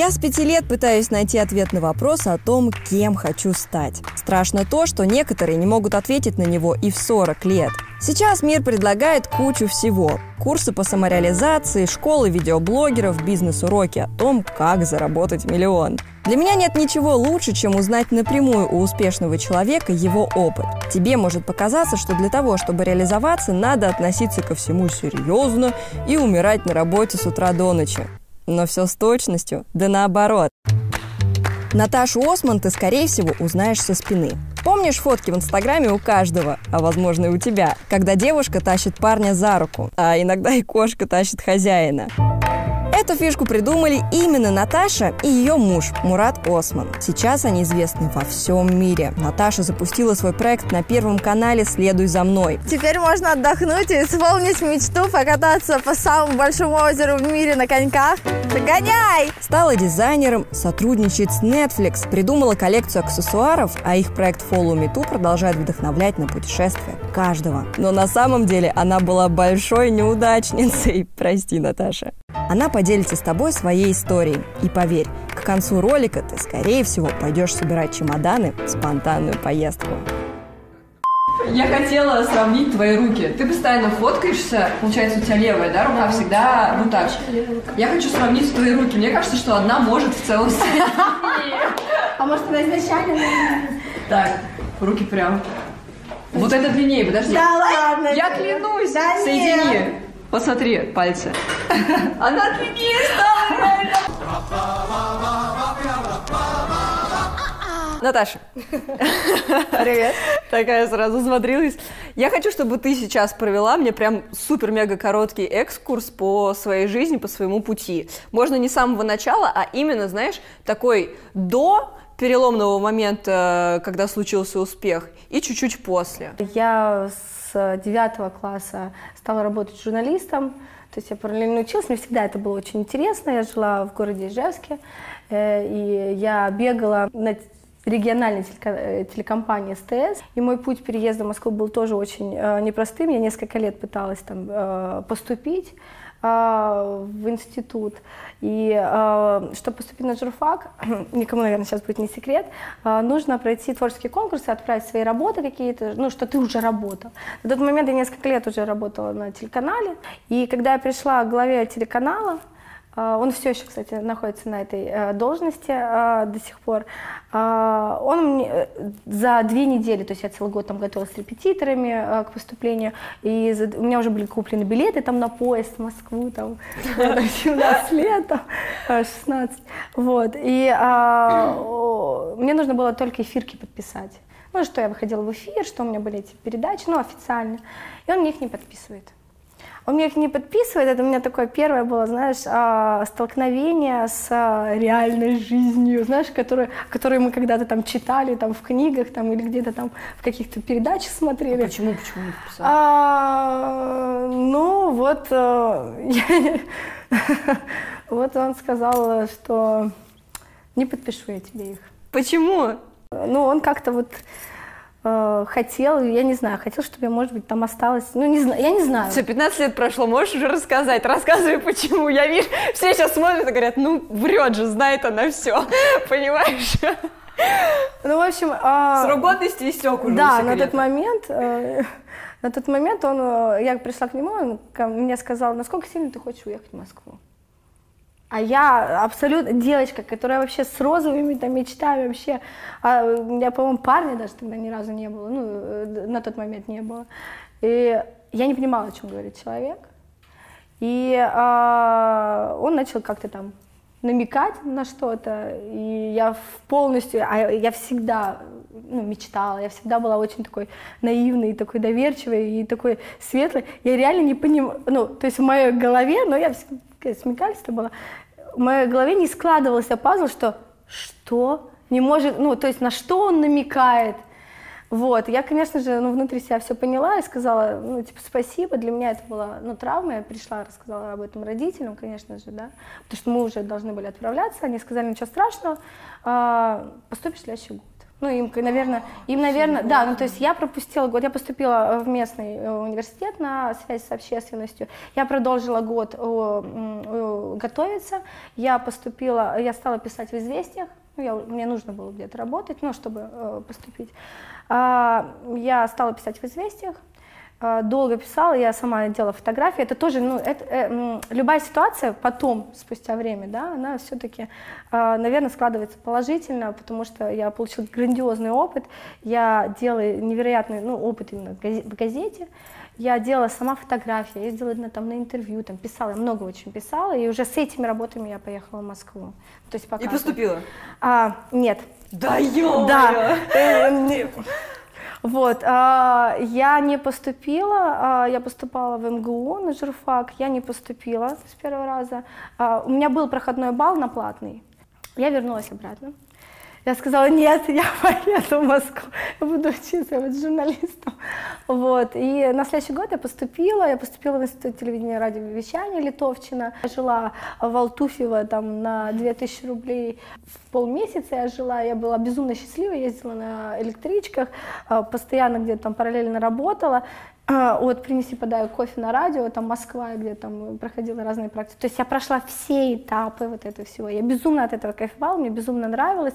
Я с пяти лет пытаюсь найти ответ на вопрос о том, кем хочу стать. Страшно то, что некоторые не могут ответить на него и в 40 лет. Сейчас мир предлагает кучу всего. Курсы по самореализации, школы видеоблогеров, бизнес-уроки о том, как заработать миллион. Для меня нет ничего лучше, чем узнать напрямую у успешного человека его опыт. Тебе может показаться, что для того, чтобы реализоваться, надо относиться ко всему серьезно и умирать на работе с утра до ночи. Но все с точностью, да наоборот. Наташу Осман ты, скорее всего, узнаешь со спины. Помнишь фотки в Инстаграме у каждого, а возможно и у тебя, когда девушка тащит парня за руку, а иногда и кошка тащит хозяина. Эту фишку придумали именно Наташа и ее муж Мурат Осман. Сейчас они известны во всем мире. Наташа запустила свой проект на Первом канале «Следуй за мной». Теперь можно отдохнуть и исполнить мечту покататься по самому большому озеру в мире на коньках. Гоняй! Стала дизайнером, сотрудничает с Netflix, придумала коллекцию аксессуаров, а их проект Follow Me Too продолжает вдохновлять на путешествия каждого. Но на самом деле она была большой неудачницей. Прости, Наташа. Она поделится с тобой своей историей. И поверь, к концу ролика ты, скорее всего, пойдешь собирать чемоданы в спонтанную поездку. Я хотела сравнить твои руки. Ты постоянно фоткаешься, получается, у тебя левая, да, рука всегда вот так. Я хочу сравнить твои руки. Мне кажется, что одна может в целом А может, она изначально... Так, руки прям. Вот это длиннее, подожди. Да ладно. Я клянусь. Да нет. Соедини. Посмотри, пальцы. Она длиннее стала, реально. Наташа. Привет. Такая сразу смотрелась. Я хочу, чтобы ты сейчас провела мне прям супер-мега короткий экскурс по своей жизни, по своему пути. Можно не с самого начала, а именно, знаешь, такой до переломного момента, когда случился успех, и чуть-чуть после. Я с девятого класса стала работать журналистом. То есть я параллельно училась, мне всегда это было очень интересно. Я жила в городе Ижевске, э, и я бегала на региональной э, телекомпании СТС. И мой путь переезда в Москву был тоже очень э, непростым. Я несколько лет пыталась там поступить в институт. И э, чтобы поступить на журфак, никому, наверное, сейчас будет не секрет, э, нужно пройти творческие конкурсы, отправить свои работы какие-то, ну, что ты уже работал. На тот момент я несколько лет уже работала на телеканале. И когда я пришла к главе телеканала, он все еще, кстати, находится на этой э, должности э, до сих пор. Э, Он мне э, за две недели, то есть я целый год там готовилась с репетиторами э, к поступлению, и у меня уже были куплены билеты там на поезд в Москву, там, э, 17 лет, там, э, 16, вот, и а, мне нужно было только эфирки подписать. Ну, что я выходила в эфир, что у меня были эти передачи, ну, официально, и он мне их не подписывает. Он мне их не подписывает, это у меня такое первое было, знаешь, а, столкновение с а, реальной жизнью, знаешь, которую, которую мы когда-то там читали, там в книгах, там или где-то там в каких-то передачах смотрели. Почему, почему не подписала? А, ну, вот, э, вот он сказал, что не подпишу я тебе их. Почему? Ну, он как-то вот э, хотел, я не знаю, хотел, чтобы я, может быть, там осталась, ну, не знаю, я не знаю. Все, 15 лет прошло, можешь уже рассказать? Рассказывай, почему. Я вижу, все сейчас смотрят и говорят, ну, врет же, знает она все. Понимаешь? Ну, в общем... а, Срок годности истек уже Да, на тот момент, э, на тот момент он, э, я пришла к нему, он ко- мне сказал, насколько сильно ты хочешь уехать в Москву? А я абсолютно девочка, которая вообще с розовыми там мечтами вообще, а, у меня, по-моему, парня даже тогда ни разу не было, ну, э, на тот момент не было. И я не понимала, о чем говорит человек. И а, он начал как-то там намекать на что-то, и я полностью, а я всегда ну, мечтала, я всегда была очень такой наивной, такой доверчивой и такой светлой. Я реально не понимаю, ну, то есть в моей голове, но я всегда смекалистая была, в моей голове не складывался пазл, что что? Не может, ну, то есть на что он намекает, вот, я, конечно же, ну, внутри себя все поняла и сказала, ну, типа, спасибо, для меня это была, ну, травма, я пришла, рассказала об этом родителям, конечно же, да, потому что мы уже должны были отправляться, они сказали, ничего страшного, а, поступишь в следующий год. Ну, им, наверное, им, наверное, да, ну, то есть я пропустила год, я поступила в местный э, университет на связь с общественностью, я продолжила год готовиться, я поступила, я стала писать в «Известиях», ну, я, мне нужно было где-то работать, ну, чтобы э, поступить. А, я стала писать в «Известиях», долго писала, я сама делала фотографии. Это тоже, ну, это, э, любая ситуация потом, спустя время, да, она все-таки, э, наверное, складывается положительно, потому что я получила грандиозный опыт. Я делала невероятный, ну, опыт именно в газете. Я делала сама фотографии, ездила на, там, на интервью, там, писала, я много очень писала, и уже с этими работами я поехала в Москву. То есть пока и поступила? А, нет. Да ё Да. Вот, а, я не поступила, а, я поступала в МГУ на журфак, я не поступила с первого раза. А, у меня был проходной балл на платный, я вернулась обратно. Я сказала, нет, я поеду в Москву, буду учиться, буду журналистом. Вот. И на следующий год я поступила, я поступила в Институт телевидения и радиовещания Литовчина. Я жила в Алтуфьево там на 2000 рублей в полмесяца я жила, я была безумно счастлива, ездила на электричках, а, постоянно где-то там параллельно работала. А, вот принеси, подай кофе на радио, там Москва, где там проходила разные практики. То есть я прошла все этапы вот этого всего. Я безумно от этого кайфовала, мне безумно нравилось.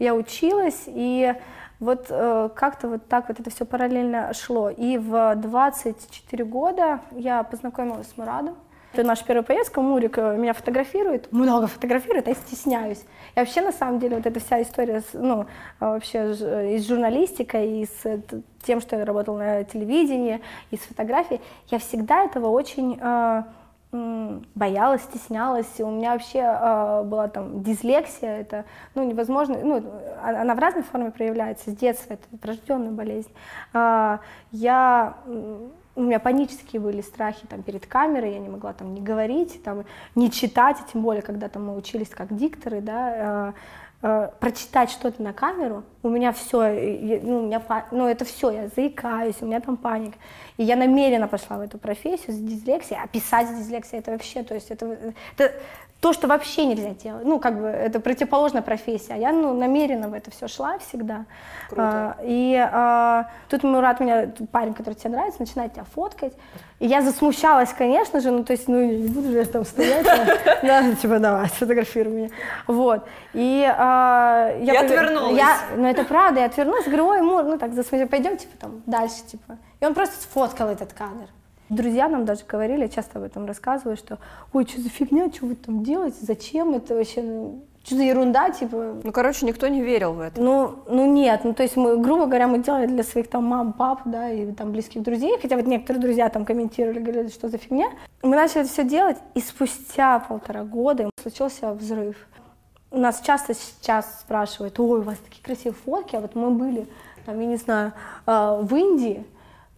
Я училась, и вот э, как-то вот так вот это все параллельно шло. И в 24 года я познакомилась с Мурадом. Это наша первая поездка, Мурик э, меня фотографирует, много фотографирует, а я стесняюсь. И вообще, на самом деле, вот эта вся история, ну, а, вообще и с журналистикой, и с тем, что я работала на телевидении, и с фотографией, я всегда этого очень э, боялась, стеснялась. У меня вообще э, была там дислексия, это ну, невозможно, ну, а, она в разной форме проявляется с детства, это врожденная болезнь. Э, я у меня панические были страхи там перед камерой, я не могла там не говорить, там не читать, тем более, когда там мы учились как дикторы, да, э, э, прочитать что-то на камеру, у меня все, ну, у меня, ну, это все, я заикаюсь, у меня там паника. И я намеренно пошла в эту профессию с дислексией, а писать с дислексией это вообще, то есть это, это то, что вообще нельзя делать. Ну, как бы это противоположная профессия. А я ну, намеренно в это все шла всегда. Круто. А, и а, тут Мурат меня, парень, который тебе нравится, начинает тебя фоткать. И я засмущалась, конечно же, ну, то есть, ну, не буду же я там стоять, да, типа, давай, сфотографируй меня. Вот. И а, я... отвернулась. Я, ну, это правда, я отвернулась, говорю, ой, Мур, ну, так, засмущалась, пойдем, типа, там, дальше, типа. И он просто сфоткал этот кадр. Друзья нам даже говорили, я часто об этом рассказываю, что ой, что за фигня, что вы там делаете, зачем это вообще, ну, что за ерунда, типа. Ну, короче, никто не верил в это. Ну, ну нет, ну то есть мы, грубо говоря, мы делали для своих там мам, пап, да, и там близких друзей, хотя вот некоторые друзья там комментировали, говорили, что за фигня. Мы начали это все делать, и спустя полтора года случился взрыв. Нас часто сейчас спрашивают, ой, у вас такие красивые фотки, а вот мы были, там, я не знаю, а, в Индии,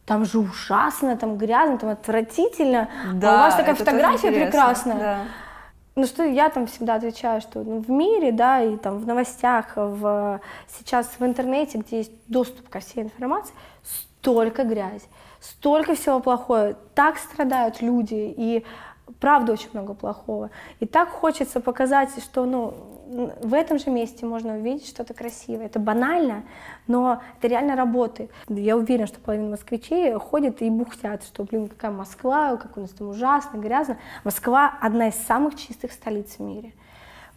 там же ужасно, там грязно, там отвратительно. Да, а у вас такая фотография прекрасная. Да. Ну что я там всегда отвечаю, что ну, в мире, да, и там в новостях, в, сейчас в интернете, где есть доступ ко всей информации, столько грязи, столько всего плохого, так страдают люди, и правда очень много плохого. И так хочется показать, что ну, в этом же месте можно увидеть что-то красивое. Это банально, но это реально работает. Я уверена, что половина москвичей ходит и бухтят, что, блин, какая Москва, как у нас там ужасно, грязно. Москва одна из самых чистых столиц в мире.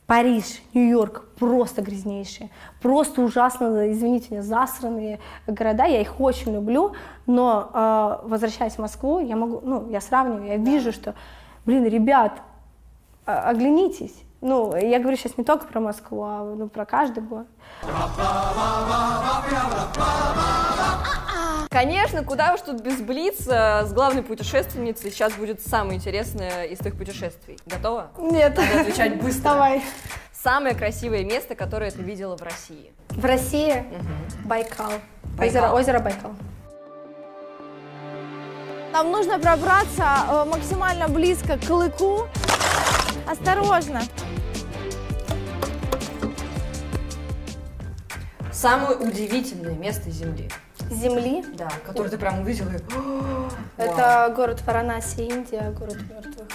Париж, Нью-Йорк просто грязнейшие, просто ужасно, извините меня, засранные города, я их очень люблю, но э, возвращаясь в Москву, я могу, ну, я сравниваю, я вижу, что, блин, ребят, оглянитесь, ну, я говорю сейчас не только про Москву, а ну, про каждый город. Конечно, куда уж тут без Блица, с главной путешественницей сейчас будет самое интересное из твоих путешествий. Готова? Нет. Надо отвечать быстро. Давай. Самое красивое место, которое ты видела в России? В России? Угу. Байкал. Байкал. Озеро, озеро Байкал. Нам нужно пробраться э, максимально близко к клыку. Осторожно. Самое удивительное место Земли. Земли? Да, которое ты прям увидела и... Это город Варанаси, Индия, город мертвых.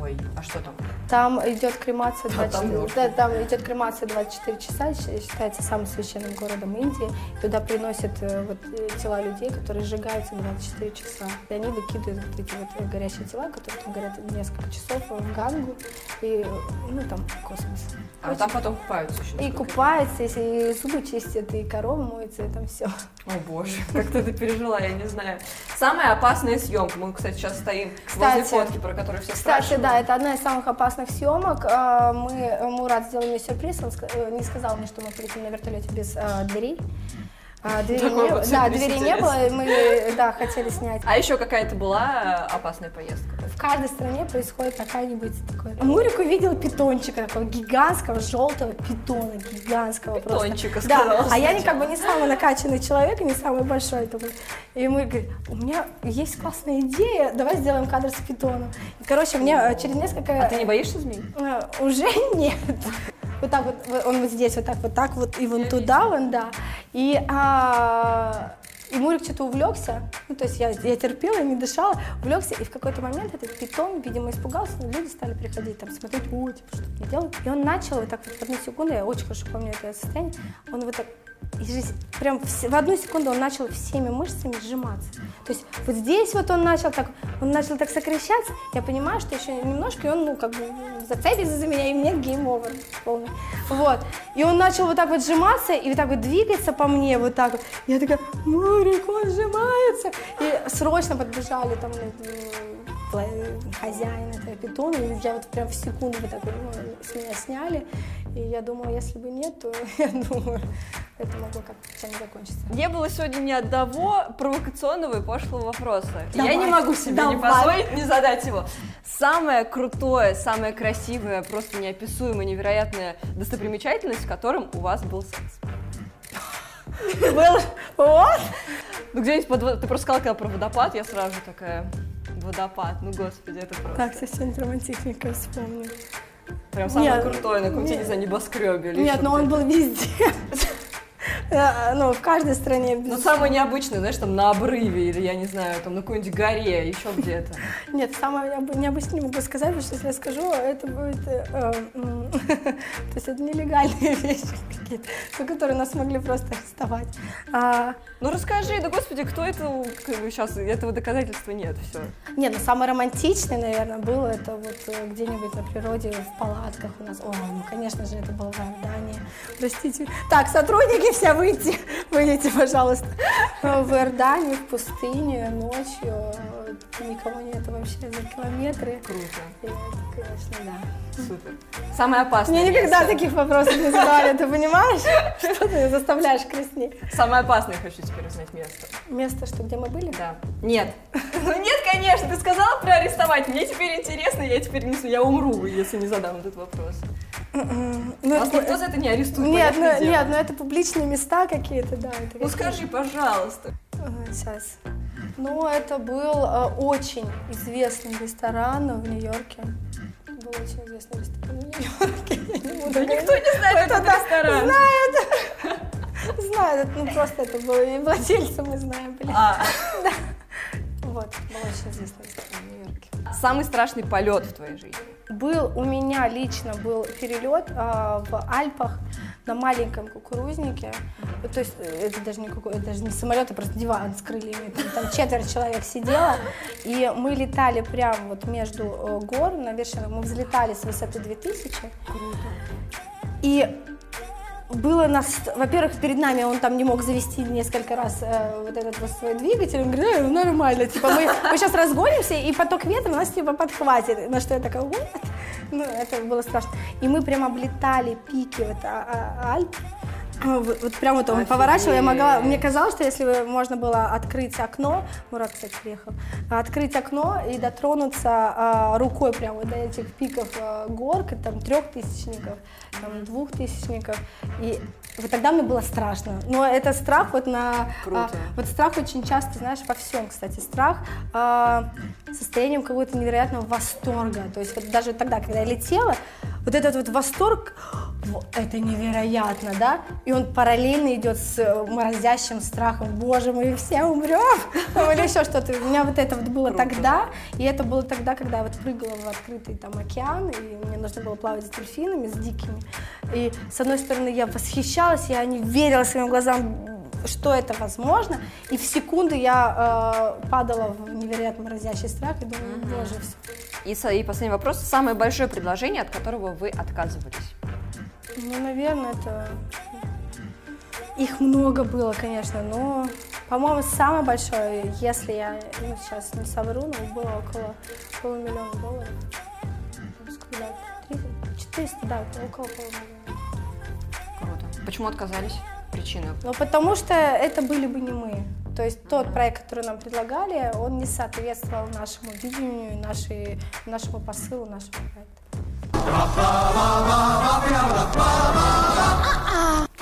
Ой, а что там? Там идет кремация А там 24, можно. да, там идет кремация 24 часа, считается самым священным городом Индии. Туда приносят э, вот, э, тела людей, которые сжигаются 24 часа. И они выкидывают вот эти вот э, горящие тела, которые там горят несколько часов в Гангу и, ну, там, в космос. А Очень- там потом купаются еще. И купаются, и зубы чистят, и корова моется, и там все. О боже, как ты это пережила, я не знаю. Самая опасная съемка. Мы, кстати, сейчас стоим возле Кстати, фотки, про которую все Кстати, спрашивают. да, это одна из самых опасных съемок. А, Мы, Мурат сделал мне сюрприз, он э, не сказал мне, что мы полетим на вертолете без а, дверей. А, Такой не, вот да, дверей не было, мы, да, хотели снять. А еще какая-то была э, опасная поездка? В каждой стране происходит какая-нибудь такое. Мурик увидел питончика, такого гигантского желтого питона, гигантского Питончика, просто. Да, сказала а я не как бы не самый накачанный человек, не самый большой такой. И мы говорим, у меня есть классная идея, давай сделаем кадр с питоном. И, короче, мне э, через несколько... А ты не боишься змей? Э, Уже нет. Вот так вот, он вот здесь, вот так, вот так вот, и вон туда, вон, да. И, а, и Мурик что-то увлекся, ну, то есть я, я терпела, не дышала, увлекся, и в какой-то момент этот питон, видимо, испугался, но люди стали приходить там смотреть, о, типа, что мне делают. И он начал вот так вот в одну секунду, я очень хорошо помню это состояние, он вот так прям в, одну секунду он начал всеми мышцами сжиматься. То есть вот здесь вот он начал так, он начал так сокращаться. Я понимаю, что еще немножко, и он, ну, как бы зацепится за меня, и мне game over полный. Вот. И он начал вот так вот сжиматься, и вот так вот двигаться по мне, вот так вот. Я такая, Марик, он сжимается. И срочно подбежали там ну, хозяин этого питона, и я вот прям в секунду вот так вот с меня сняли. И я думала, если бы нет, то я думаю, это могло как-то чем закончиться. Не было сегодня ни одного провокационного и пошлого вопроса. Давай, Я не могу себе не давай. позволить не задать его. Самое крутое, самое красивое, просто неописуемая, невероятная достопримечательность, в котором у вас был секс. Был вот. Ну где-нибудь под... Ты просто сказала, когда про водопад, я сразу такая... Водопад, ну господи, это просто Так, совсем романтичненько вспомнил. прям самое нет, крутое на каком-то, не знаю, небоскребе Нет, но он был везде. Э, Ну, в каждой стране. Ну, самое необычное, знаешь, там на обрыве или, я не знаю, там на какой-нибудь горе, еще где-то. Нет, самое необы- необычное не могу сказать, потому что если я скажу, это будет... э, То есть это нелегальные вещи какие-то, за которые нас могли просто арестовать. А, Ну расскажи, да господи, кто это, сейчас этого доказательства нет, все. Нет, ну самое романтичное, наверное, было это вот э, где-нибудь на природе, в палатках у нас. О, ну, конечно же, это было в Иордании. Простите. Так, сотрудники все выйти, выйдите, пожалуйста. В Иордании, в пустыне, ночью, никого нет вообще за километры. Круто, И это, конечно, да. супер. Самое опасное Мне никогда место. таких вопросов не задавали, ты понимаешь? Что ты заставляешь краснеть? Самое опасное хочу теперь узнать место. Место, что где мы были? Да. Нет. Ну нет, конечно, ты сказала про арестовать. Мне теперь интересно, я теперь не... Я умру, если не задам этот вопрос. Ну, Вас это- никто за это не арестует, Нет, ну, нет, ну это публичные места какие-то, да. Ну скажи, пожалуйста. Сейчас. Ну, это был э, очень известный ресторан в Нью-Йорке. Был очень известный ресторан в Нью-Йорке. Да никто не знает этот да, ресторан. Знает. Знает. Ну, просто это было. И владельца мы знаем, блин. А, Вот, был очень известный ресторан в Нью-Йорке. самый страшный полет в твоей жизни. Был у меня лично был перелет а, в Альпах на маленьком кукурузнике. То есть э, это даже не, куку- это даже не самолет, а просто диван с крыльями. Там, четверть человек сидело. И мы летали прямо вот между э, гор на вершинах. Мы взлетали с высоты 2000. Круто. И было нас, во-первых, перед нами он там не мог завести несколько раз э, вот этот вот свой двигатель, он говорит, «Э, нормально, типа мы, мы сейчас разгонимся, и поток ветра нас типа подхватит, на что я такая, вот, ну это было страшно. И мы прям облетали пики вот а- а- Альп, вот, вот прям вот он Офигеть. поворачивал, я могла, мне казалось, что если бы можно было открыть окно, Мурат, кстати, приехал, а, открыть окно и дотронуться а, рукой прямо вот до этих пиков а, гор, к- там трехтысячников, там двухтысячников, и вот тогда мне было страшно. Но это страх вот на... Круто. а, вот страх очень часто, знаешь, во всем, кстати, страх а, состоянием какого-то невероятного восторга. То есть вот даже тогда, когда я летела, вот этот вот восторг, «Во, это невероятно, да? И он параллельно идет с э, морозящим страхом, боже, мы все умрем, или еще что-то. У меня вот это вот было тогда, и это было тогда, когда я вот прыгала в открытый там океан, и мне нужно было плавать с дельфинами, с дикими. И с одной стороны я восхищалась, я не верила своим глазам, что это возможно, и в секунду я э, падала в невероятно морозящий страх и думаю, боже, все. И, и последний вопрос. Самое большое предложение, от которого вы отказывались? Ну, наверное, это... Их много было, конечно, но, по-моему, самое большое, если я ну, сейчас не совру, но было около полумиллиона долларов. Сколько, да, 30? 400, да, около полумиллиона. Круто. Почему отказались? Причина? Ну, потому что это были бы не мы. То есть тот проект, который нам предлагали, он не соответствовал нашему видению, нашей, нашему посылу нашего проекта.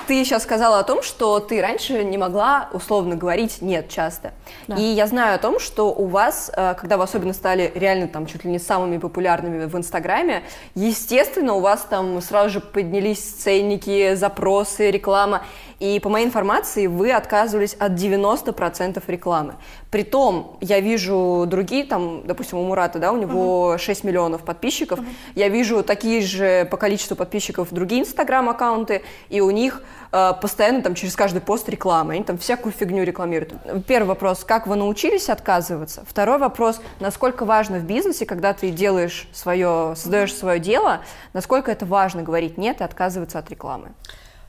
Ты сейчас сказала о том, что ты раньше не могла условно говорить «нет» часто. Да. И я знаю о том, что у вас, э, когда вы особенно стали реально там чуть ли не самыми популярными в Инстаграме, естественно, у вас там сразу же поднялись ценники, запросы, реклама. И по моей информации, вы отказывались от 90% рекламы. Притом, я вижу другие, там, допустим, у Мурата, да, у него 6 миллионов подписчиков. Я вижу такие же по количеству подписчиков другие инстаграм-аккаунты, и у них э, постоянно там через каждый пост реклама, они там всякую фигню рекламируют. Первый вопрос, как вы научились отказываться? Второй вопрос, насколько важно в бизнесе, когда ты делаешь свое, создаешь свое дело, насколько это важно говорить нет и отказываться от рекламы?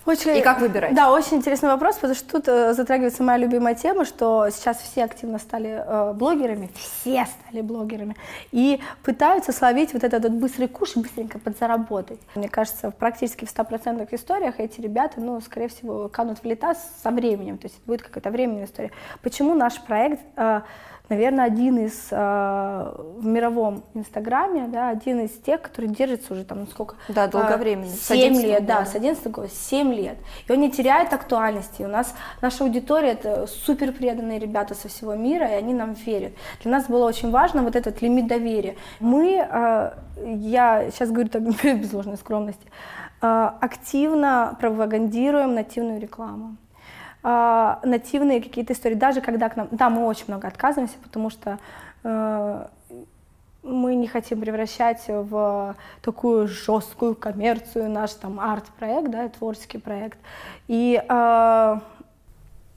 Очень, И как выбирать? Да, очень интересный вопрос, потому что тут э, затрагивается моя любимая тема, что сейчас все активно стали э, блогерами, все стали блогерами, и пытаются словить вот этот вот быстрый куш и быстренько подзаработать. Мне кажется, практически в 100% историях эти ребята, ну, скорее всего, канут в лета со временем, то есть это будет какая-то временная история. Почему наш проект... э, наверное, один из э, в мировом инстаграме, да, один из тех, который держится уже там ну, сколько? Да, долговременно, с 7 11 лет, да, года. с 11 года, 7 лет. И он не теряет актуальности. У нас наша аудитория это супер преданные ребята со всего мира, и они нам верят. Для нас было очень важно вот этот лимит доверия. Мы, э, я сейчас говорю так без ложной скромности, э, активно пропагандируем нативную рекламу а, нативные какие-то истории, даже когда к нам, да, мы очень много отказываемся, потому что э, мы не хотим превращать в такую жесткую коммерцию наш там арт-проект, да, творческий проект. И э,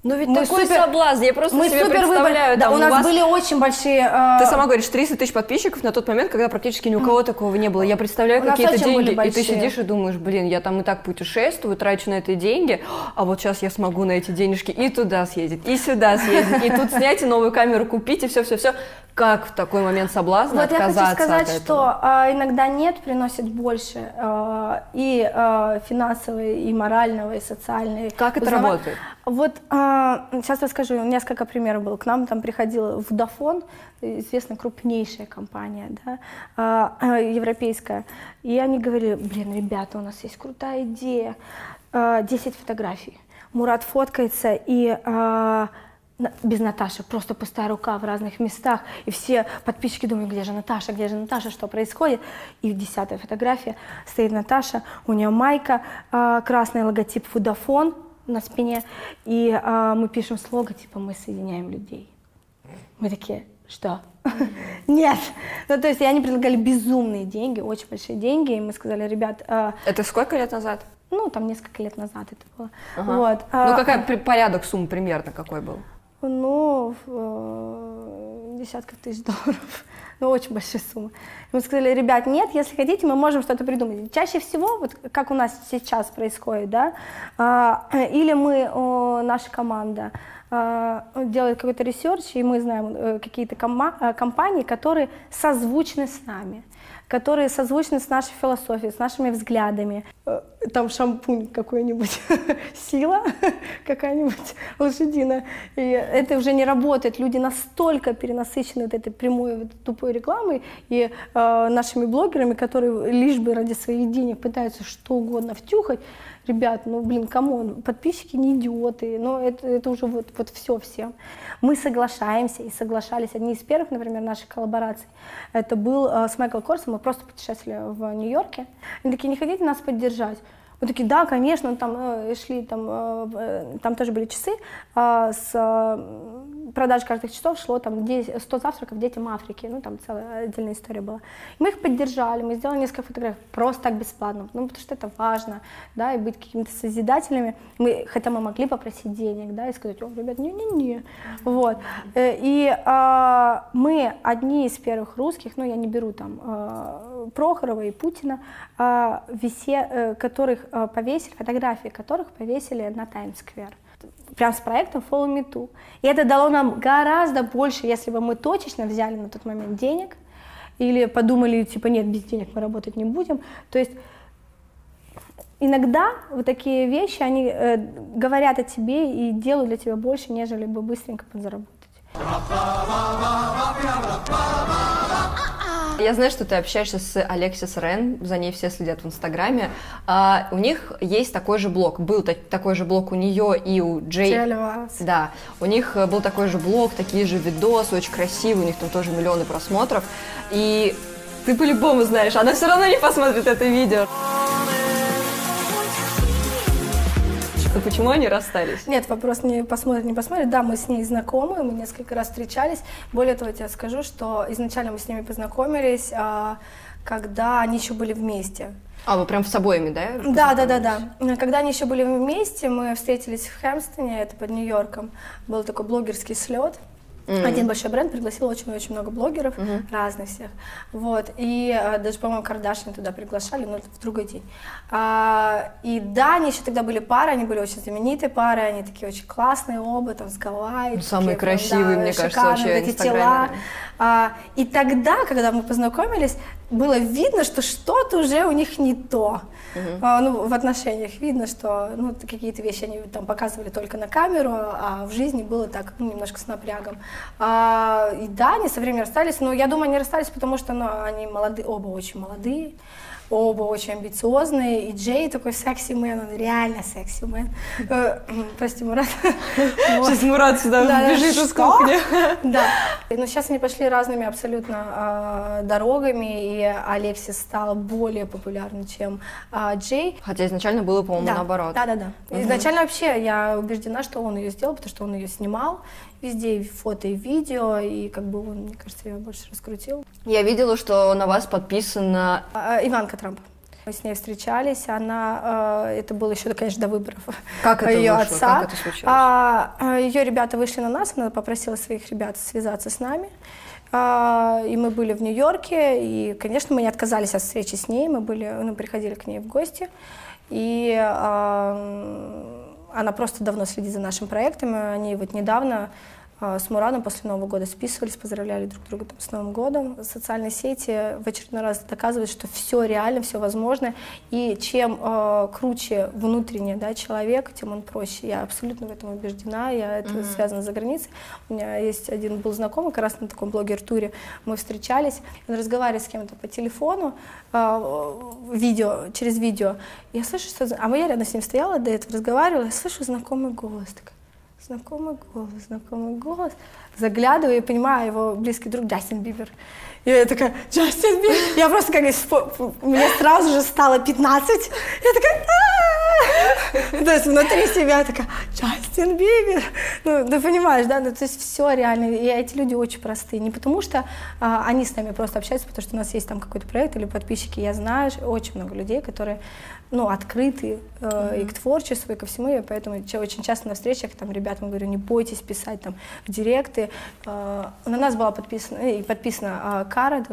Ну ведь Мы такой супер- соблазн, я просто мы себе супер представляю. Да, там у нас вас- были очень большие. э, Ты сама говоришь, 300 тысяч подписчиков на тот момент, когда практически ни у кого такого не было. Я представляю очень были деньги, и ты сидишь и думаешь, блин, я там и так путешествую, трачу на это деньги, а вот сейчас я смогу на эти денежки и туда съездить, и сюда съездить, и тут снять, и новую камеру купить, и все-все-все. Как в такой момент соблазна Вот я хочу отказаться сказать, что а, иногда нет приносит больше а, и а, финансового, и морального, и социального. Как это работает? Вот а, сейчас расскажу, несколько примеров было. К нам там приходил Vodafone, известная крупнейшая компания, да, а, а, европейская. И они говорили, блин, ребята, у нас есть крутая идея, а, 10 фотографий. Мурат фоткается и а, без Наташи, просто пустая рука в разных местах. И все подписчики думают, где же Наташа, где же Наташа, что происходит. И десятая фотография, стоит Наташа, у нее майка, красный логотип Vodafone на спине, и а, мы пишем с логотипом «Мы соединяем людей». Мы такие, что? Нет. Ну, то есть, они предлагали безумные деньги, очень большие деньги, и мы сказали, ребят, а, Это сколько лет назад? ну, там несколько лет назад это было. Ага. Вот. Ну, а, какая при- порядок сумм примерно какой был? Ну, э, десятков тысяч долларов. Ну, очень большие суммы. Мы сказали, ребят, нет, если хотите, мы можем что-то придумать. Чаще всего, вот как у нас сейчас происходит, да, а, или мы, наша команда, а, делает какой-то research, и мы знаем э, какие-то э, компании, которые созвучны с нами которые созвучны с нашей философией, с нашими взглядами. Э, Там шампунь какой-нибудь, сила какая-нибудь лошадиная. И это уже не работает. Люди настолько перенасыщены вот этой прямой вот тупой рекламой и э, нашими блогерами, которые лишь бы ради своих денег пытаются что угодно втюхать. Ребят, ну блин, come on, подписчики не идиоты, но это, это уже вот, вот все всем. Мы соглашаемся и соглашались. Одни из первых, например, наших коллабораций, это был э, с Майклом Корсом, мы просто путешествовали в Нью-Йорке. Они такие, не хотите нас поддержать? Мы такие, да, конечно, там э, шли, там, э, э, там тоже были часы, э, с продаж каждых часов шло там 10, 100 завтраков детям Африки, ну там целая отдельная история была. И мы их поддержали, мы сделали несколько фотографий, просто так бесплатно, ну потому что это важно, да, и быть какими-то созидателями. Мы, хотя мы могли попросить денег, да, и сказать, о, ребят, не-не-не, вот. И э, мы одни из первых русских, ну я не беру там Прохорова и Путина, э, висе, э, которых э, повесили, фотографии которых повесили на Таймс-сквер. Прям с проектом Follow Me Too. И это дало нам гораздо больше, если бы мы точечно взяли на тот момент денег, или подумали, типа, нет, без денег мы работать не будем. То есть иногда вот такие вещи, они э, говорят о тебе и делают для тебя больше, нежели бы быстренько подзаработать. Я знаю, что ты общаешься с Алексис Рен, за ней все следят в Инстаграме. А, у них есть такой же блог, был та- такой же блог у нее и у Джей. Альварес. Да, у них э, был такой же блог, такие же видосы, очень красивые, у них там тоже миллионы просмотров. И ты по-любому знаешь, она все равно не посмотрит это видео. Что, почему они расстались? Нет, вопрос не посмотрит, не посмотрит. Да, мы с ней знакомы, мы несколько раз встречались. Более того, я тебе скажу, что изначально мы с ними познакомились, а, когда они еще были вместе. А, вы прям с обоими, да? Да, да, да, да. Когда они еще были вместе, мы встретились в Хэмпстоне, это под Нью-Йорком. Был такой блогерский слет. Один большой бренд пригласил очень-очень много блогеров, разных всех. Вот. И а, даже, по-моему, Кардашьян туда приглашали, но в другой день. А, и да, они еще тогда были пары, они были очень знаменитые пары, они такие очень классные оба, там, с Гавайи. Ну, самые такие прям, красивые, да, мне кажется, шикарные вообще вот эти тела. А, и тогда, когда мы познакомились, было видно, что что-то уже у них не то. А, ну, в отношениях видно, что ну, какие-то вещи они там показывали только на камеру, а в жизни было так, ну, немножко с напрягом. А, и да, они со временем расстались, но я думаю, они расстались, потому что ну, они молодые, оба очень молодые. Оба очень амбициозные, и Джей такой секси-мен, он реально секси-мен. Э, Прости, Мурат. Сейчас Мурат сюда Да, да, бежит из кухни. Да. Но сейчас они пошли разными абсолютно а, дорогами, и Алексис стал более популярным, чем а, Джей. Хотя изначально было, по-моему, наоборот. Да, да, да. Изначально вообще я убеждена, что он ее сделал, потому что он ее снимал везде, и фото, и видео, и как бы он, мне кажется, ее больше раскрутил. Я видела, что на вас подписано... А, Иванка Трамп. Мы с ней встречались, она, э, это было еще, конечно, до выборов Как это ее вышло? отца. Как это случилось? А, а, ее ребята вышли на нас, она попросила своих ребят связаться с нами. А, и мы были в Нью-Йорке, и, конечно, мы не отказались от встречи с ней, мы, были, ну, приходили к ней в гости. И а, она просто давно следит за нашим проектом, они вот недавно с Мурадом после Нового года списывались, поздравляли друг друга там, с Новым годом. Социальные сети в очередной раз доказывают, что все реально, все возможно. И чем э, круче внутренне да, человек, тем он проще. Я абсолютно в этом убеждена. Я, это связано за границей. У меня есть один был знакомый, как раз на таком блогер-туре мы встречались. Он разговаривает с кем-то по телефону, э, видео, через видео. Я слышу, что... А я рядом с ним стояла, до этого разговаривала, я слышу знакомый голос. Такая, Знакомый голос, знакомый голос. Заглядываю и понимаю, его близкий друг Джастин Бибер. И я такая, Джастин Бибер. Я просто как мне сразу же стало 15. Я такая, то есть внутри себя такая, Джастин Бибер. Ну, ты понимаешь, да? Ну, то есть все реально. И эти люди очень простые. Не потому что а, они с нами просто общаются, потому что у нас есть там какой-то проект или подписчики. Я знаю очень много людей, которые ну, открыты э, и к творчеству, и ко всему, и поэтому очень часто на встречах там ребятам говорю, не бойтесь писать там в директы. Э, на нас была подписана, э, и подписана а, Кара.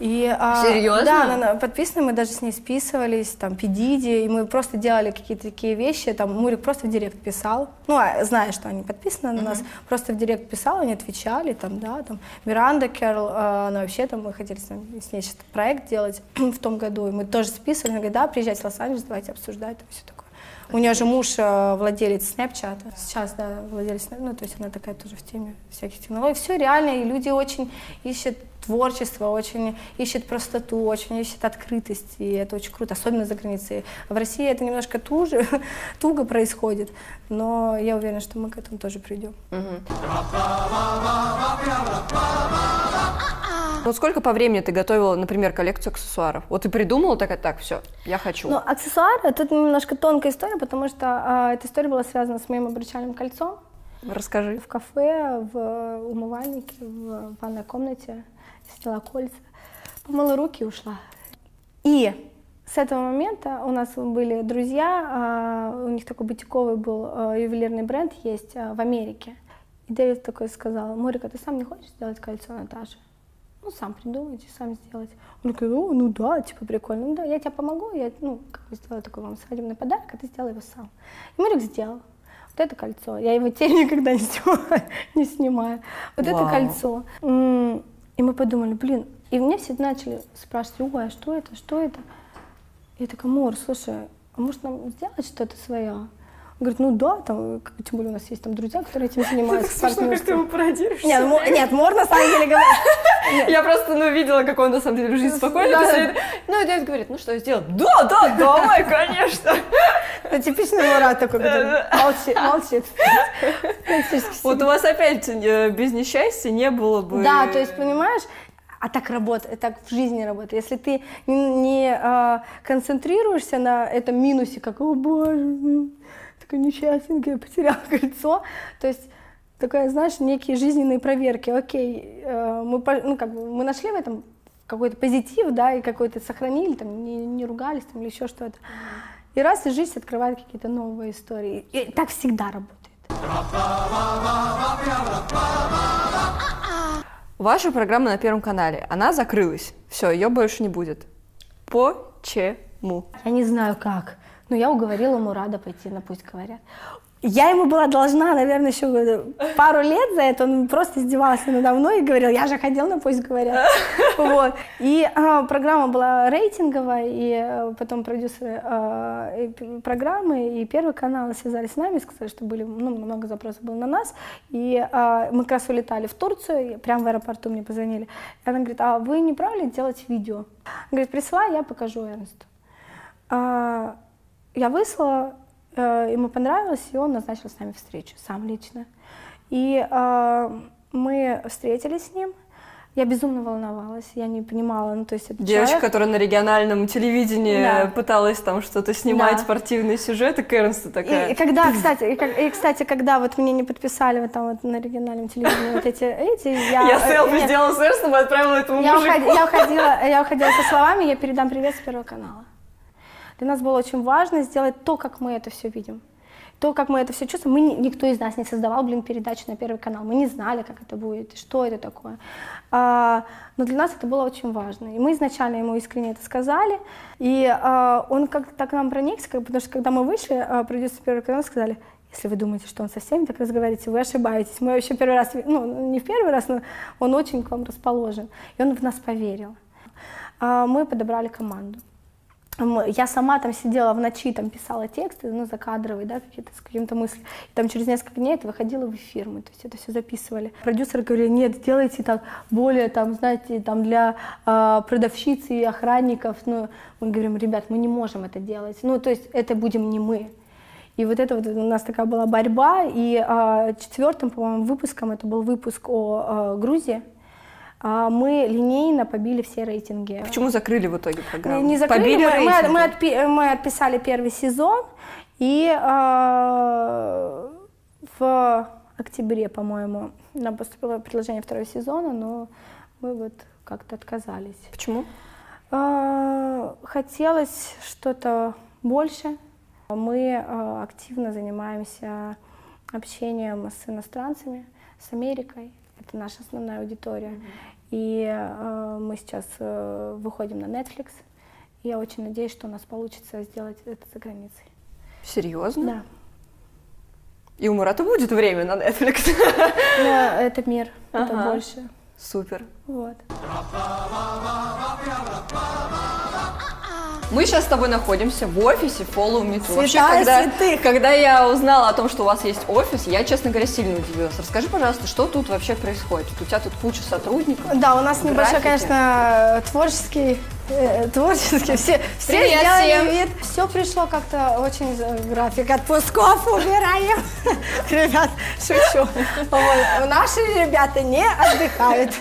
И, а, Серьезно? Да, она, она подписана, мы даже с ней списывались, там, Педиди, и мы просто делали какие-то такие вещи, там, Мурик просто в директ писал, ну, а, зная, что они подписаны на нас, просто в директ писал, они отвечали, там, да, там, Миранда Керл, она вообще, там, мы хотели ней- с ней сейчас проект делать в том году, и мы тоже списывали, она говорит, да, приезжайте в Лос-Анджелес, давайте обсуждать, там, все такое. У нее же муж э, владелец Снэпчата, сейчас, да, владелец, ну, то есть она такая тоже в теме всяких технологий. Все реально, и люди очень ищут творчество, очень ищут простоту, очень ищут открытость, и это очень круто, особенно за границей. В России это немножко туже, туго происходит, но я уверена, что мы к этому тоже придем. Вот сколько по времени ты готовила, например, коллекцию аксессуаров? Вот ты придумала такая, так, все, я хочу. Ну, аксессуары, тут немножко тонкая история, потому что а, эта история была связана с моим обручальным кольцом. Расскажи. В кафе, в умывальнике, в ванной комнате сняла кольца, помыла руки и ушла. И с этого момента у нас были друзья, а, у них такой бутиковый был а, ювелирный бренд есть в Америке. И Дэвид такой сказал, Морика, ты сам не хочешь сделать кольцо Наташи? Ну, сам придумайте, сам сделать. Он такой, ну, ну да, типа прикольно. Ну да, я тебе помогу, я, ну, как бы сделаю такой вам свадебный подарок, а ты сделай его сам. И Морик сделал. Вот это кольцо. Я его теперь никогда не снимаю. не снимаю. Вот Вау. это кольцо. И мы подумали, блин, и мне все начали спрашивать, ой, а что это, что это? Я такая, Мор, слушай, а может нам сделать что-то свое? Говорит, ну да, там, как- тем более у нас есть там друзья, которые этим занимаются. партнерством». пародируешь. Нет, Мо- нет, Мор на самом деле говорит. Я просто, ну, видела, как он на самом деле спокойно. После да. этого. Ну, и Дэвид говорит, ну что, сделать? Да, да, давай, конечно. Это типичный Мурат такой, молчит. Вот у вас опять э, без несчастья не было бы... Да, то есть, понимаешь, а так работает, так в жизни работает. Если ты не, не, а, концентрируешься на этом минусе, как, о боже, такая несчастненькая, потеряла кольцо, то есть такая, знаешь, некие жизненные проверки. Окей, э, мы, ну, как бы, мы нашли в этом какой-то позитив, да, и какой-то сохранили, там, не, не ругались там, или еще что-то. И раз, и жизнь открывает какие-то новые истории. И так всегда работает. Ваша программа на Первом канале, она закрылась. Все, ее больше не будет. Почему? Я не знаю как, но я уговорила Мурада пойти на «Пусть говорят». Я ему была должна, наверное, еще пару лет за это. Он просто издевался надо мной и говорил, я же ходил на «Пусть говорят». Вот. И а, программа была рейтинговая, и а, потом продюсеры а, и программы и Первый канал связались с нами, сказали, что были, ну, много запросов было на нас. И а, мы как раз улетали в Турцию, и прямо в аэропорту мне позвонили. И она говорит, а вы не правили делать видео? Говорит, присылай, я покажу Эрнсту. Я выслала, э, ему понравилось, и он назначил с нами встречу, сам лично. И а, мы встретились с ним. Я безумно волновалась, я не понимала, ну то есть это Девочка, человек- которая на региональном телевидении Да. пыталась там что-то снимать, Да. спортивные сюжеты, Кэрнста такая. И, и когда, кстати, и, как- и, кстати, когда вот мне не подписали вот там вот на региональном телевидении вот эти, эти, я... Я селфи нет, сделала с Эрнстом и отправила этому я, мужику. уходи- я уходила, я уходила со словами, я передам привет с Первого канала. Для нас было очень важно сделать то, как мы это все видим. То, как мы это все чувствуем, мы, ни- никто из нас не создавал, блин, передачу на Первый канал. Мы не знали, как это будет, что это такое. А, но для нас это было очень важно. И мы изначально ему искренне это сказали. И а, он как-то так нам проникся, как- потому что когда мы вышли, а, продюсеры Первого канала сказали, если вы думаете, что он со всеми так разговариваете, вы ошибаетесь. Мы вообще первый раз, ну, не в первый раз, но он очень к вам расположен. И он в нас поверил. А, Мы подобрали команду. Я сама там сидела в ночи, там писала тексты, ну, закадровые, да, какие-то с каким-то мыслью. И там через несколько дней это выходило в эфир, мы, то есть это все записывали. Продюсеры говорили, нет, сделайте так более, там, знаете, там для а, продавщиц и охранников. Ну, мы говорим, ребят, мы не можем это делать. Ну, то есть это будем не мы. И вот это вот у нас такая была борьба. И а, четвертым, по-моему, выпуском, это был выпуск о а, Грузии, мы линейно побили все рейтинги. Почему закрыли в итоге программу? Не закрыли, Побили мы, мы, рейтинги. мы отпи- мы отписали первый сезон, и а, в октябре, по-моему, нам поступило предложение второго сезона, но мы вот как-то отказались. Почему? А, Хотелось что-то больше. Мы а, активно занимаемся общением с иностранцами, с Америкой. Это наша основная аудитория. И а, мы сейчас э, выходим на Netflix. Я очень надеюсь, что у нас получится сделать это за границей. Серьезно? Да. И у Мурата будет время на Netflix. Но это мир, это Ага. больше. Супер. Вот. Мы сейчас с тобой находимся в офисе Follow Me Too. Вообще, когда, святых. когда я узнала о том, что у вас есть офис, я, честно говоря, сильно удивилась. Расскажи, пожалуйста, что тут вообще происходит? У тебя тут куча сотрудников. Да, у нас небольшой, Графики. конечно, творческий, э, творческий, все, все Привет сделали всем. вид. Все пришло как-то очень график отпусков убираем. Ребят, шучу. Вот. Наши ребята не отдыхают.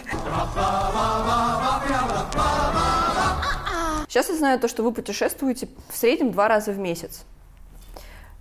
Сейчас я знаю то, что вы путешествуете в среднем два раза в месяц.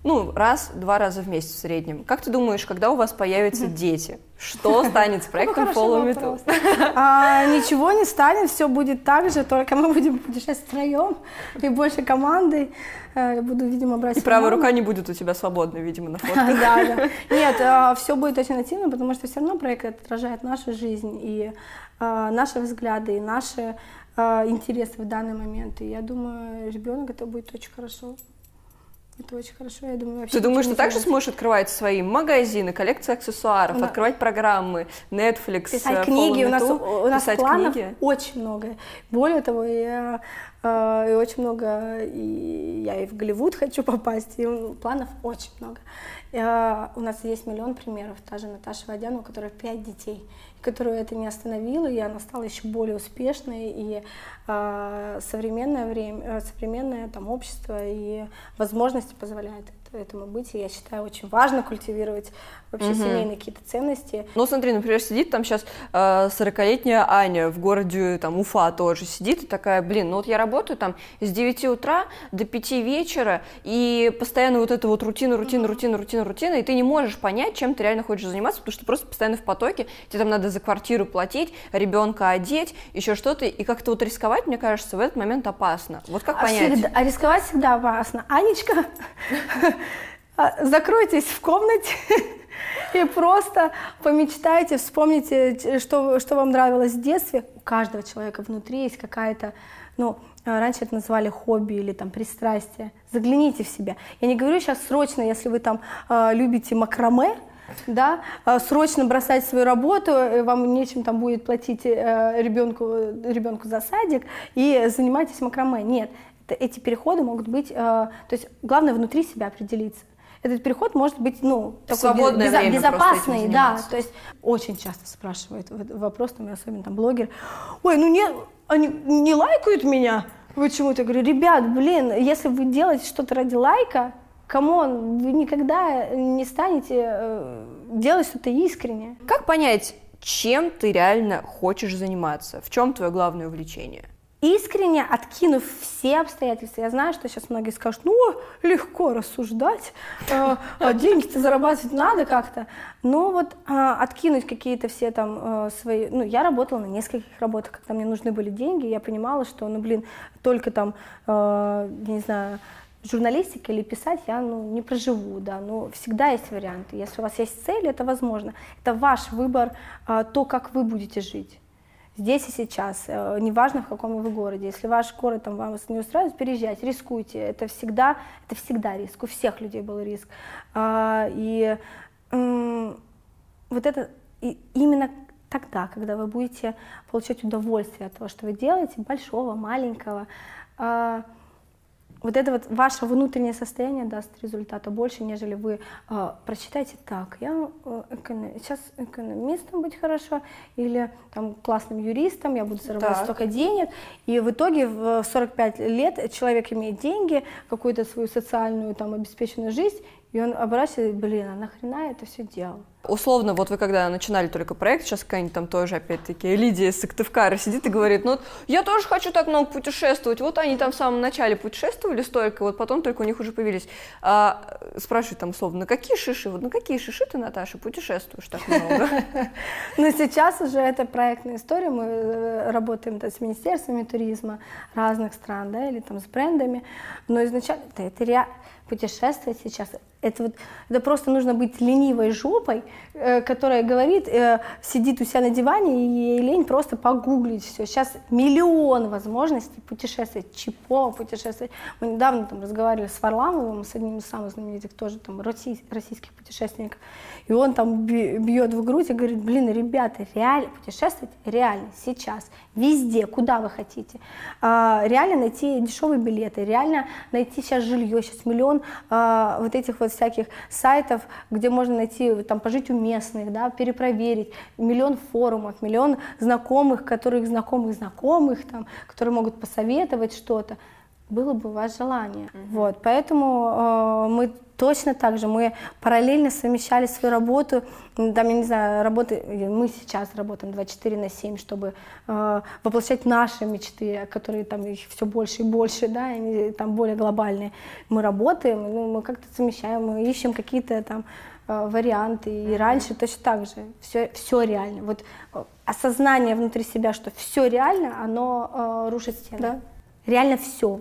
Ну, раз-два раза в месяц в среднем. Как ты думаешь, когда у вас появятся дети? Что станет с проектом Хороший Follow Me? А, ничего не станет, все будет так же, только мы будем путешествовать втроем и больше командой. Э, Я буду, видимо, брать И правая рука не будет у тебя свободной, видимо, на фотках. Да, да. Нет, все будет очень активно, потому что все равно проект отражает нашу жизнь и а, наши взгляды, и наши а, интересы в данный момент. И я думаю, ребенок это будет очень хорошо. Это очень хорошо, я думаю, вообще Ты думаешь, ты также сможешь открывать свои магазины, коллекции аксессуаров, Да. открывать программы, Netflix, э, Писать Follow книги, у нас, у нас писать планов книги? очень много. Более того, я э, и очень много, и я и в Голливуд хочу попасть, и планов очень много. Э, у нас есть миллион примеров, та же Наташа Водянова, у которой пять детей, которую это не остановило, и она стала еще более успешной, и э, современное время, э, современное там общество и возможности позволяют этому быть, и я считаю, очень важно культивировать вообще семейные какие-то ценности, Ну, смотри, например, сидит там сейчас 40-летняя Аня в городе там Уфа тоже сидит и такая, блин, ну вот я работаю там с 9 утра до 5 вечера, и постоянно вот эта вот рутина, рутина, рутина, рутина, рутина, и ты не можешь понять, чем ты реально хочешь заниматься, потому что ты просто постоянно в потоке, тебе там надо за квартиру платить, ребенка одеть, еще что-то, и как-то вот рисковать, мне кажется, в этот момент опасно. Вот как А, понять? всегда- а рисковать всегда опасно. Анечка, а, закройтесь в комнате и просто помечтайте, вспомните, что, что вам нравилось в детстве. У каждого человека внутри есть какая-то, ну, а, раньше это называли хобби или там пристрастие. Загляните в себя. Я не говорю сейчас срочно, если вы там а, любите макраме, да, а, срочно бросать свою работу, э, вам нечем там будет платить э, ребенку, ребенку за садик, и занимайтесь макраме. Нет, эти переходы могут быть, э, то есть главное внутри себя определиться. Этот переход может быть, ну, такой свободное безо- безопасный, да, то есть очень часто спрашивают вопрос, там, особенно там блогер, ой, ну не, они не лайкают меня, почему-то, я говорю, ребят, блин, если вы делаете что-то ради лайка, come on, вы никогда не станете э, делать что-то искренне. Как понять, чем ты реально хочешь заниматься? В чем твое главное увлечение? Искренне откинув все обстоятельства, я знаю, что сейчас многие скажут, ну, легко рассуждать, э, а деньги-то зарабатывать надо как-то. Но вот а, откинуть какие-то все там э, свои... Ну, я работала на нескольких работах, когда мне нужны были деньги, я понимала, что, ну, блин, только там, э, не знаю, журналистика или писать я ну, не проживу, да, но всегда есть варианты. Если у вас есть цель, это возможно. Это ваш выбор, а, то, как вы будете жить. Здесь и сейчас, Э, неважно в каком вы городе. Если ваш город там вас не устраивает, переезжайте, рискуйте. Это всегда, это всегда риск. У всех людей был риск. А, И вот это и именно тогда, когда вы будете получать удовольствие от того, что вы делаете, большого, маленького, а, вот это вот ваше внутреннее состояние даст результата больше, нежели вы а, прочитаете так, я э, эконом- сейчас экономистом быть хорошо, или там классным юристом, я буду зарабатывать Так. столько денег, и в итоге в 45 лет человек имеет деньги, какую-то свою социальную там обеспеченную жизнь, и он оборачивается, блин, а нахрена я это все делал? Условно, вот вы когда начинали только проект, сейчас какая-нибудь там тоже, опять-таки, Лидия из Сыктывкара сидит и говорит, ну, вот я тоже хочу так много путешествовать, вот они там в самом начале путешествовали столько, вот потом только у них уже появились. А, спрашивают там условно, на какие шиши, вот на какие шиши ты, Наташа, путешествуешь так много? Но сейчас уже это проектная история. Мы э, работаем с министерствами туризма разных стран, да, или там с брендами. Но изначально да, это ре... путешествовать сейчас. Это вот это просто нужно быть ленивой жопой, э, которая говорит, э, сидит у себя на диване и ей лень просто погуглить все. Сейчас миллион возможностей путешествовать, чипо путешествовать. Мы недавно там разговаривали с Варламовым, с одним из самых знаменитых тоже там россий- российских путешественников. И он там бьет в грудь и говорит, блин, ребята, реально путешествовать реально сейчас, везде, куда вы хотите. А, реально найти дешевые билеты, реально найти сейчас жилье, сейчас миллион а, вот этих вот всяких сайтов, где можно найти, там, пожить у местных, да, перепроверить, миллион форумов, миллион знакомых, которых знакомых знакомых, там, которые могут посоветовать что-то. Было бы у вас желание. Вот, поэтому э, мы точно так же. Мы параллельно совмещали свою работу, там, я не знаю, работы, мы сейчас работаем 24 на 7, чтобы э, воплощать наши мечты, которые там их все больше и больше, да, и они там более глобальные. Мы работаем, ну, мы как-то совмещаем, мы ищем какие-то там э, варианты. И раньше точно так же. Все, все реально. Вот э, осознание внутри себя, что все реально, оно э, рушит стены. Реально все.